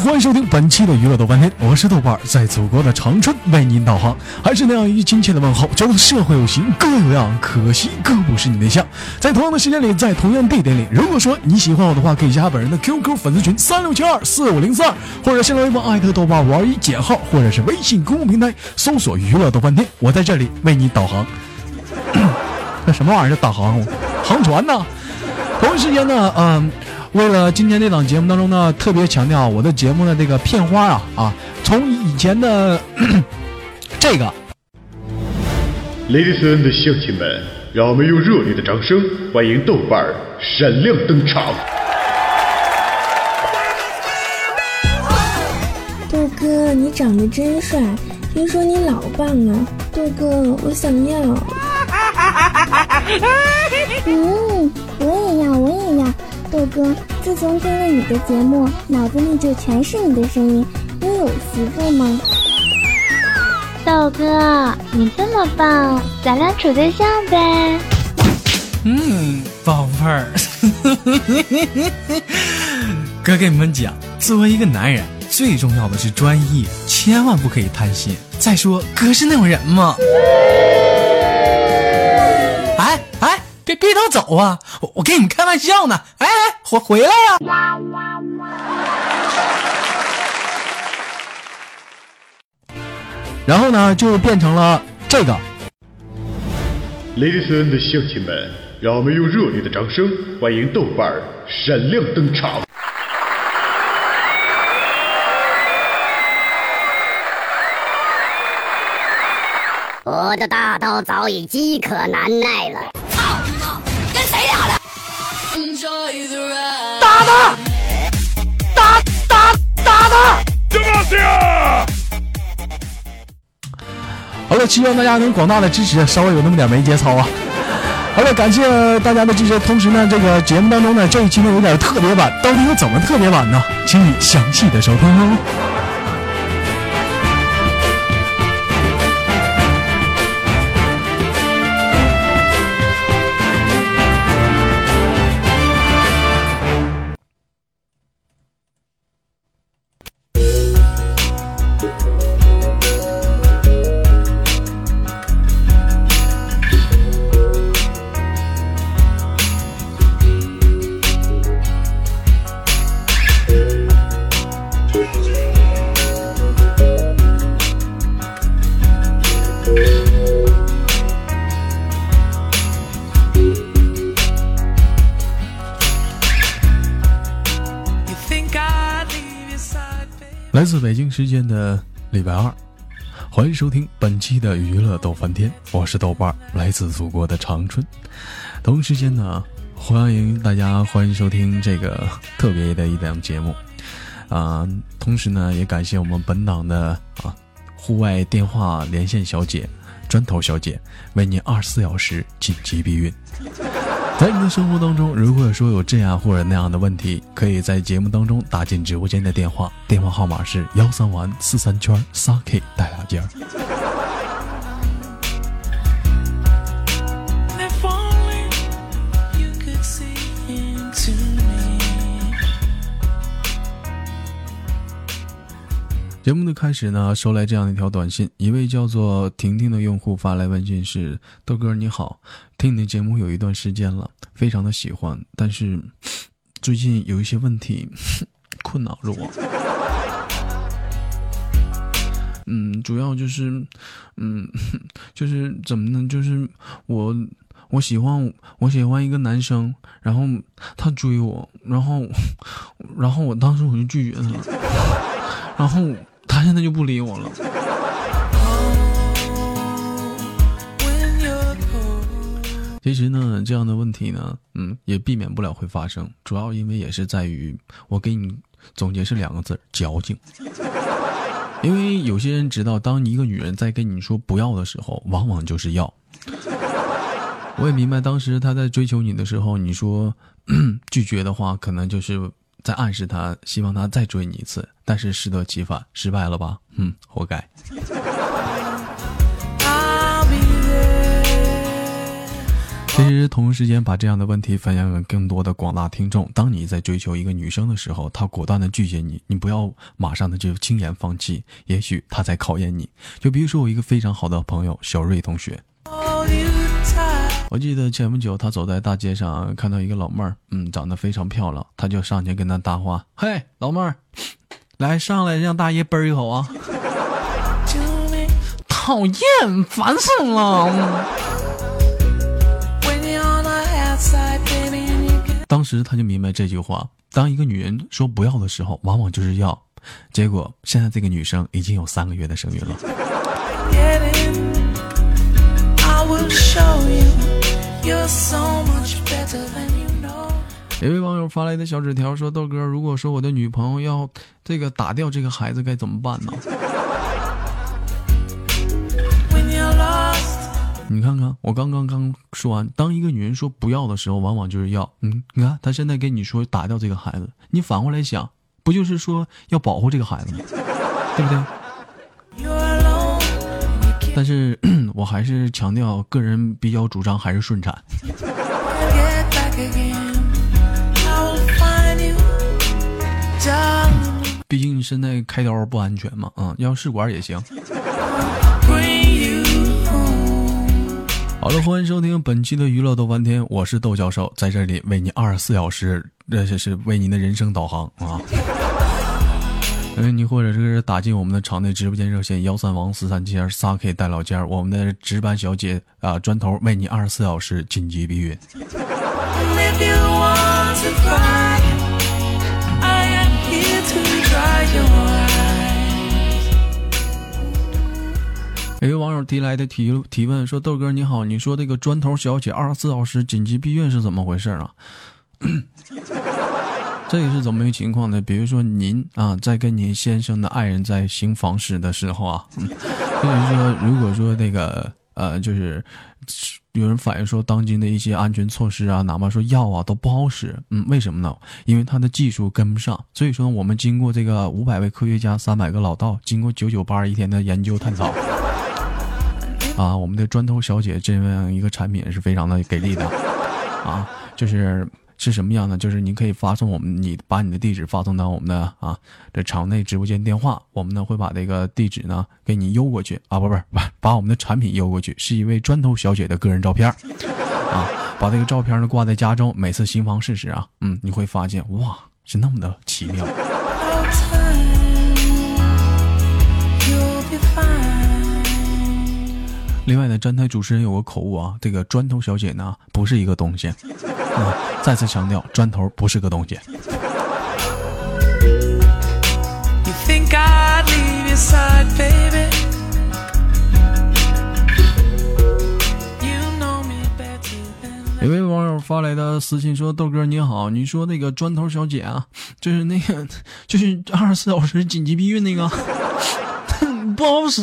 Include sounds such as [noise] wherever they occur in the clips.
欢迎收听本期的娱乐豆瓣天，我是豆瓣，在祖国的长春为您导航。还是那样一句亲切的问候，叫做社会有型哥有样，可惜哥不是你对象。在同样的时间里，在同样地点里，如果说你喜欢我的话，可以加本人的 QQ 粉丝群三六七二四五零三二，或者新浪微博艾特豆瓣五二一减号，或者是微信公众平台搜索娱乐豆瓣天，我在这里为你导航。[coughs] 这什么玩意儿？导航？航船呢？同一时间呢，嗯。为了今天这档节目当中呢，特别强调我的节目的这个片花啊啊，从以前的 [coughs] 这个，Ladies and 乡亲们，让我们用热烈的掌声欢迎豆瓣儿闪亮登场。豆哥，你长得真帅，听说你老棒啊，豆哥，我想要。嗯，豆哥，自从听了你的节目，脑子里就全是你的声音。你有媳妇吗？豆哥，你这么棒，咱俩处对象呗。嗯，宝贝儿，[laughs] 哥跟你们讲，作为一个男人，最重要的是专一，千万不可以贪心。再说，哥是那种人吗？别别都走啊！我我跟你们开玩笑呢。哎哎，回回来呀！然后呢，就变成了这个。Ladies and 乡亲们，让我们用热烈的掌声欢迎豆瓣儿闪亮登场。我的大刀早已饥渴难耐了。打他！打打打他！好了，希望大家能广大的支持，稍微有那么点没节操啊！好了，感谢大家的支持。同时呢，这个节目当中呢，这一期呢有点特别版，到底又怎么特别版呢？请你详细的收听哦。来自北京时间的礼拜二，欢迎收听本期的娱乐逗翻天，我是豆瓣，来自祖国的长春。同时间呢，欢迎大家欢迎收听这个特别的一档节目啊。同时呢，也感谢我们本档的啊户外电话连线小姐砖头小姐，为您二十四小时紧急避孕。在你的生活当中，如果说有这样或者那样的问题，可以在节目当中打进直播间的电话，电话号码是幺三完四三圈仨 K 带俩尖。节目的开始呢，收来这样一条短信，一位叫做婷婷的用户发来问讯是：豆哥你好，听你的节目有一段时间了，非常的喜欢，但是最近有一些问题 [laughs] 困扰着我。嗯，主要就是，嗯，就是怎么呢？就是我我喜欢我喜欢一个男生，然后他追我，然后 [laughs] 然后我当时我就拒绝他了，[laughs] 然后。他现在就不理我了。其实呢，这样的问题呢，嗯，也避免不了会发生。主要因为也是在于，我给你总结是两个字：矫情。因为有些人知道，当一个女人在跟你说不要的时候，往往就是要。我也明白，当时他在追求你的时候，你说 [coughs] 拒绝的话，可能就是。在暗示他，希望他再追你一次，但是适得其反，失败了吧？嗯，活该。其 [laughs] 其实，同时间把这样的问题分享给更多的广大听众。当你在追求一个女生的时候，她果断的拒绝你，你不要马上的就轻言放弃，也许她在考验你。就比如说我一个非常好的朋友小瑞同学，我记得前不久他走在大街上，看到一个老妹儿，嗯，长得非常漂亮，他就上前跟她搭话：“嘿，老妹儿，来上来让大爷啵一口啊！”讨厌，烦死了。当时他就明白这句话：当一个女人说不要的时候，往往就是要。结果现在这个女生已经有三个月的身孕了。有位网友发来的小纸条说：“豆哥，如果说我的女朋友要这个打掉这个孩子，该怎么办呢？”你看看，我刚刚刚说完，当一个女人说不要的时候，往往就是要。嗯，你看，她现在跟你说打掉这个孩子，你反过来想，不就是说要保护这个孩子吗？对不对？但是 [clears throat] 我还是强调，个人比较主张还是顺产。毕竟现在开刀不安全嘛，嗯，要试管也行。好了，欢迎收听本期的娱乐豆翻天，我是豆教授，在这里为你二十四小时，这是是为您的人生导航啊。嗯，你或者是打进我们的场内直播间热线幺三王四三七二三 K 带老尖我们的值班小姐啊，砖头为你二十四小时紧急避孕。有位网友提来的提提问说：“豆哥你好，你说这个砖头小姐二十四小时紧急避孕是怎么回事啊？[laughs] 这个是怎么一个情况呢？比如说您啊，在跟您先生的爱人在行房事的时候啊，嗯，[laughs] 就是说如果说那个呃，就是有人反映说当今的一些安全措施啊，哪怕说药啊都不好使，嗯，为什么呢？因为它的技术跟不上。所以说我们经过这个五百位科学家、三百个老道，经过九九八十一天的研究探讨。”啊，我们的砖头小姐这样一个产品是非常的给力的，啊，就是是什么样的？就是您可以发送我们，你把你的地址发送到我们的啊这场内直播间电话，我们呢会把这个地址呢给你邮过去啊，不不把把我们的产品邮过去，是一位砖头小姐的个人照片，啊，把这个照片呢挂在家中，每次新房试试啊，嗯，你会发现哇，是那么的奇妙。另外呢，站台主持人有个口误啊，这个砖头小姐呢不是一个东西，啊，再次强调，砖头不是个东西。有位网友发来的私信说：“豆哥你好，你说那个砖头小姐啊，就是那个，就是二十四小时紧急避孕那个。”不好使，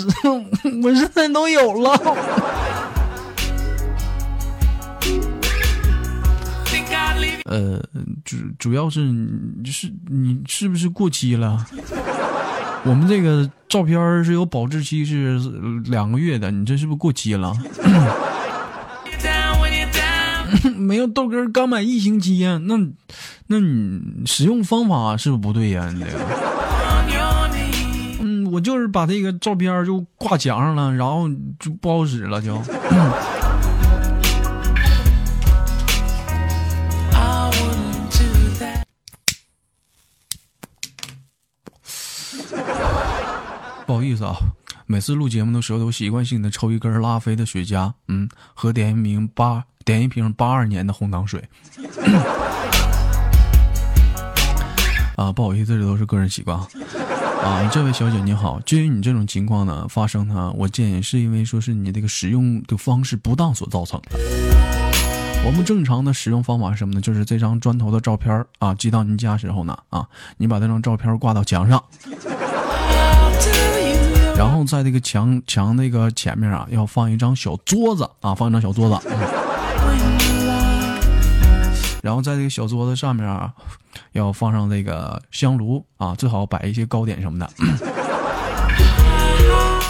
我现在都有了。呃，主主要是就是你是不是过期了？我们这个照片是有保质期是两个月的，你这是不是过期了？[coughs] 没有豆哥刚买一星期呀，那那你使用方法是不是不对呀？你这个。我就是把这个照片就挂墙上了，然后就不好使了，就。[coughs] 不好意思啊，每次录节目的时候都习惯性的抽一根拉菲的雪茄，嗯，和点一瓶八点一瓶八二年的红糖水。[coughs] 啊，不好意思，这都是个人习惯。啊，啊这位小姐你好，至于你这种情况呢发生呢，我建议是因为说是你这个使用的方式不当所造成的。我们正常的使用方法是什么呢？就是这张砖头的照片啊，寄到您家时候呢，啊，你把这张照片挂到墙上，然后在这个墙墙那个前面啊，要放一张小桌子啊，放一张小桌子。然后在这个小桌子上面啊，要放上这个香炉啊，最好摆一些糕点什么的。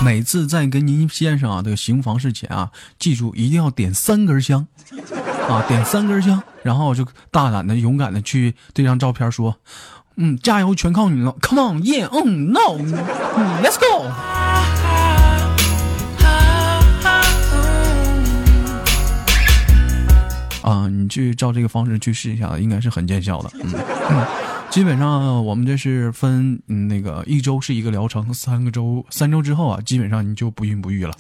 每次在跟您先生啊这个行房事前啊，记住一定要点三根香啊，点三根香，然后就大胆的、勇敢的去对张照片说：“嗯，加油，全靠你了，Come on，yeah，嗯，no，let's go。”啊，你去照这个方式去试一下，应该是很见效的。嗯，基本上我们这是分那个一周是一个疗程，三个周三周之后啊，基本上你就不孕不育了。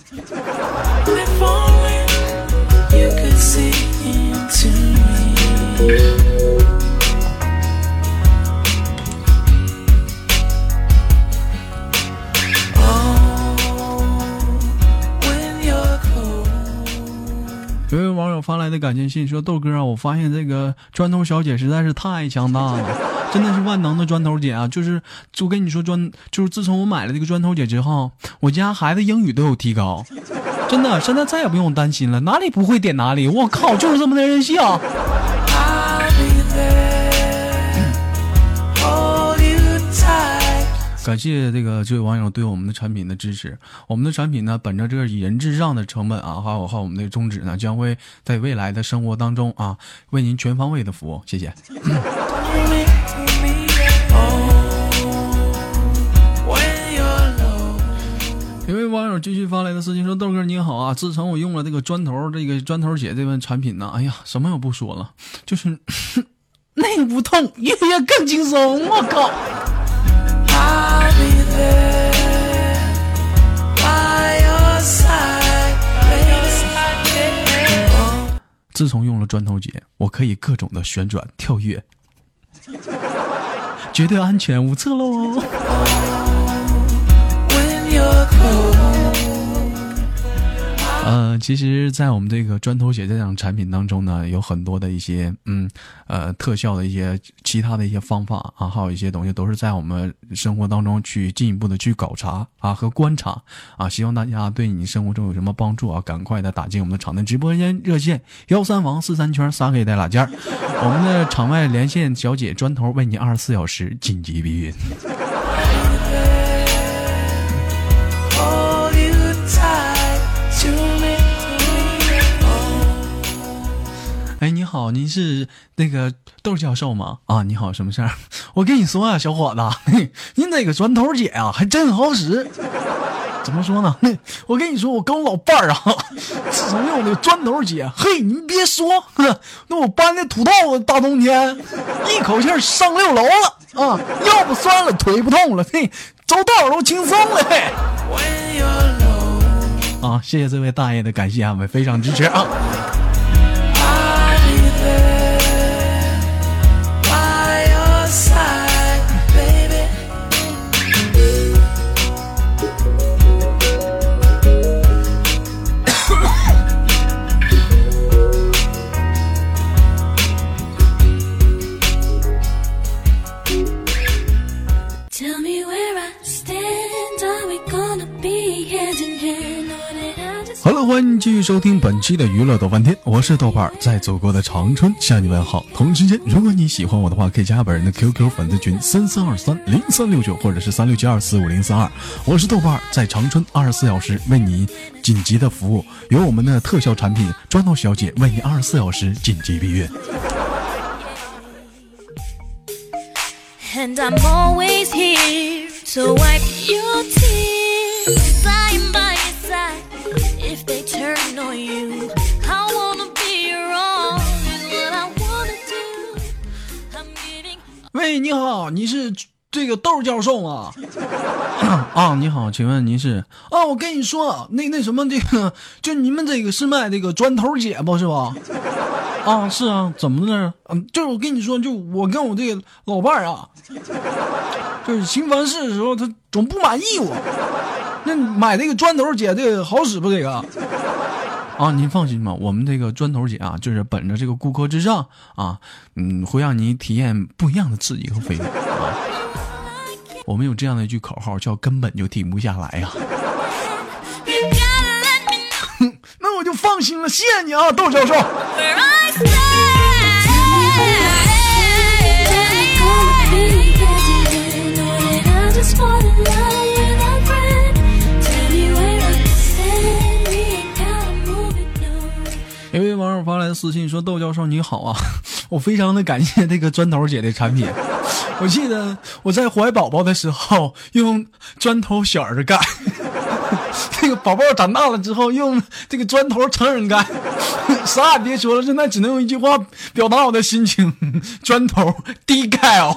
有位网友发来的感情信说：“豆哥啊，我发现这个砖头小姐实在是太强大了，[laughs] 真的是万能的砖头姐啊！就是就跟你说砖，就是自从我买了这个砖头姐之后，我家孩子英语都有提高，真的，现在再也不用担心了，哪里不会点哪里。我靠，就是这么的任性。”感谢这个这位网友对我们的产品的支持。我们的产品呢，本着这个以人至上的成本啊，还有还有我们的宗旨呢，将会在未来的生活当中啊，为您全方位的服务。谢谢。有位网友继续发来的私信说：“豆哥你好啊，自从我用了这个砖头这个砖头姐这份产品呢，哎呀，什么也不说了，就是 [laughs] 内不痛，月月更轻松。我靠！”自从用了砖头姐，我可以各种的旋转跳跃，绝对安全无测喽。呃，其实，在我们这个砖头姐这样产品当中呢，有很多的一些嗯呃特效的一些其他的一些方法啊，还有一些东西都是在我们生活当中去进一步的去考察啊和观察啊。希望大家对你生活中有什么帮助啊，赶快的打进我们的场内直播间热线幺三王四三圈撒给带拉件我们的场外连线小姐砖头为你二十四小时紧急避孕。您是那个豆教授吗？啊，你好，什么事儿？[laughs] 我跟你说啊，小伙子，[laughs] 您那个砖头姐啊，还真好使。[laughs] 怎么说呢？我跟你说，我跟我老伴儿啊，自从用那个砖头姐，嘿，您别说，那我搬那土豆，大冬天一口气上六楼了啊，腰不酸了，腿不痛了，嘿，走道都轻松了，嘿。啊，谢谢这位大爷的感谢安慰，非常支持啊。好了，欢迎继续收听本期的娱乐豆翻天，我是豆瓣，在祖国的长春向你问好。同时间，如果你喜欢我的话，可以加本人的 QQ 粉丝群三三二三零三六九，或者是三六七二四五零三二。我是豆瓣，在长春二十四小时为你紧急的服务，有我们的特效产品砖头小姐为你二十四小时紧急避孕。And I'm always here to wipe your tears. 喂，你好，你是这个豆教授吗？[coughs] 啊，你好，请问您是？啊，我跟你说，那那什么，这个 [coughs] 就你们这个是卖这个砖头姐不是吧？啊，是啊，怎么了？嗯，就是我跟你说，就我跟我这个老伴儿啊，[coughs] 就是新房事的时候，他总不满意我。那买这个砖头姐这个好使不？这个啊，您放心吧，我们这个砖头姐啊，就是本着这个顾客至上啊，嗯，会让你体验不一样的刺激和飞跃啊。我们有这样的一句口号，叫根本就停不下来呀。[laughs] 那我就放心了，谢谢你啊，窦教授。来私私信说：“窦教授你好啊，[laughs] 我非常的感谢这个砖头姐的产品。[laughs] 我记得我在怀宝宝的时候用砖头小儿干，[laughs] 这个宝宝长大了之后用这个砖头成人干，啥也别说了，现在只能用一句话表达我的心情：砖头低钙哦。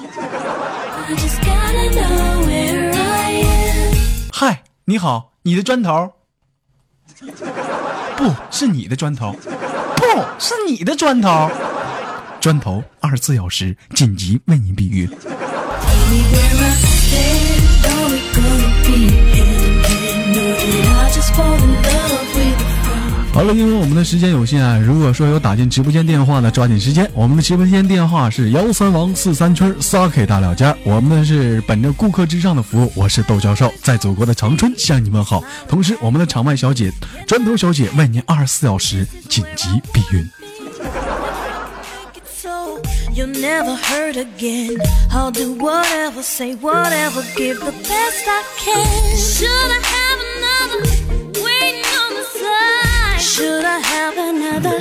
嗨，你好，你的砖头。”不是你的砖头，不是你的砖头，砖头二十四小时紧急为您避孕。好了，因为我们的时间有限啊，如果说有打进直播间电话的，抓紧时间。我们的直播间电话是幺三王四三春仨 K 大料家，我们是本着顾客至上的服务。我是窦教授，在祖国的长春向你们好。同时，我们的场外小姐砖头小姐为您二十四小时紧急避孕。Should I have do i have another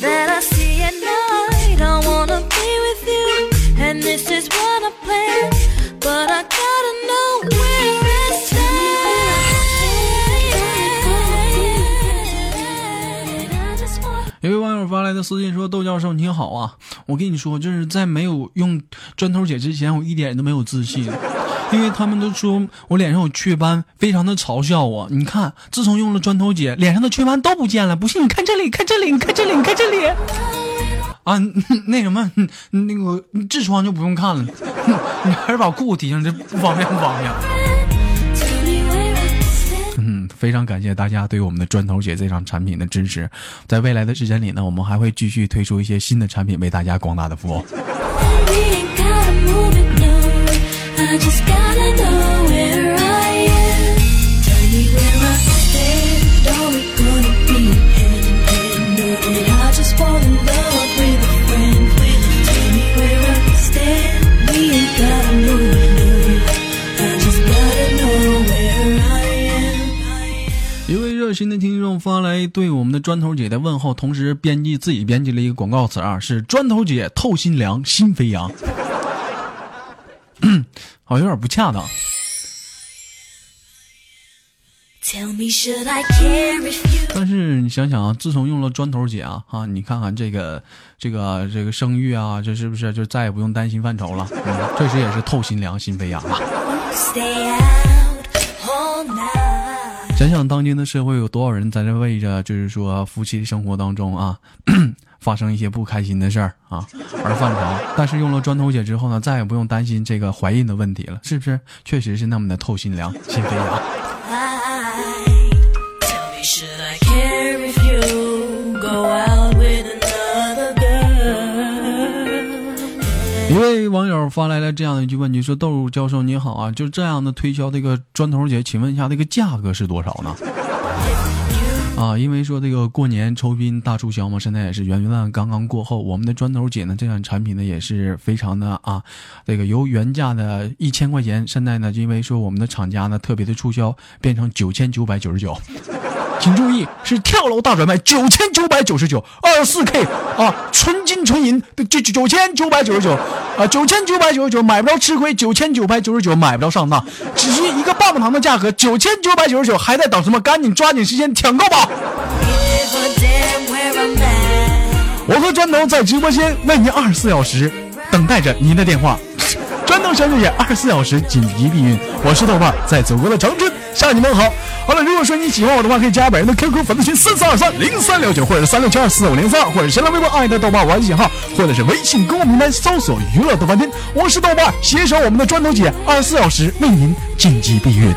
that I see at night? I wanna be with you, and this is what I plan. But I gotta know where it's at. 有位网友发来的私信说：“窦教授你好啊，我跟你说，就是在没有用砖头姐之前，我一点都没有自信。”因为他们都说我脸上有雀斑，非常的嘲笑我。你看，自从用了砖头姐，脸上的雀斑都不见了。不信你看这里，看这里，你看这里，你看这里。啊，[laughs] 那什么，那个痔疮就不用看了，[laughs] 你还是把裤子提上，这不方便不方便？嗯，非常感谢大家对我们的砖头姐这场产品的支持。在未来的时间里呢，我们还会继续推出一些新的产品，为大家广大的服务。对我们的砖头姐的问候，同时编辑自己编辑了一个广告词啊，是砖头姐透心凉，心飞扬。[coughs] 好像有点不恰当。但是你想想啊，自从用了砖头姐啊，哈，你看看这个这个这个声誉啊，这是不是就再也不用担心犯愁了？嗯，确实也是透心凉，心飞扬啊。想想当今的社会，有多少人在这为着就是说夫妻的生活当中啊。发生一些不开心的事儿啊，而犯愁。但是用了砖头姐之后呢，再也不用担心这个怀孕的问题了，是不是？确实是那么的透心凉，心飞扬。一位网友发来了这样的一句问题，说：“豆教授你好啊，就这样的推销这个砖头姐，请问一下，这个价格是多少呢？” [laughs] 啊，因为说这个过年酬宾大促销嘛，现在也是元旦刚刚过后，我们的砖头姐呢这款产品呢也是非常的啊，这个由原价的一千块钱，现在呢因为说我们的厂家呢特别的促销，变成九千九百九十九。请注意，是跳楼大转卖，九千九百九十九，二四 K 啊，纯金纯银，九九千九百九十九啊，九千九百九十九买不着吃亏，九千九百九十九买不着上当，只是一个棒棒糖的价格，九千九百九十九，还在等什么？赶紧抓紧时间抢购吧！我和砖头在直播间为您二十四小时等待着您的电话，砖头小姐姐二十四小时紧急避孕，我是豆瓣，在祖国的长春向你们好。好了，如果说你喜欢我的话，可以加本人的 QQ 粉丝群四四二三零三六九，或者三六七二四五零三二，或者新浪微博爱的豆瓣玩信号，或者是微信公众平台搜索娱乐豆瓣天。我是豆瓣，携手我们的砖头姐，二十四小时为您紧急避孕。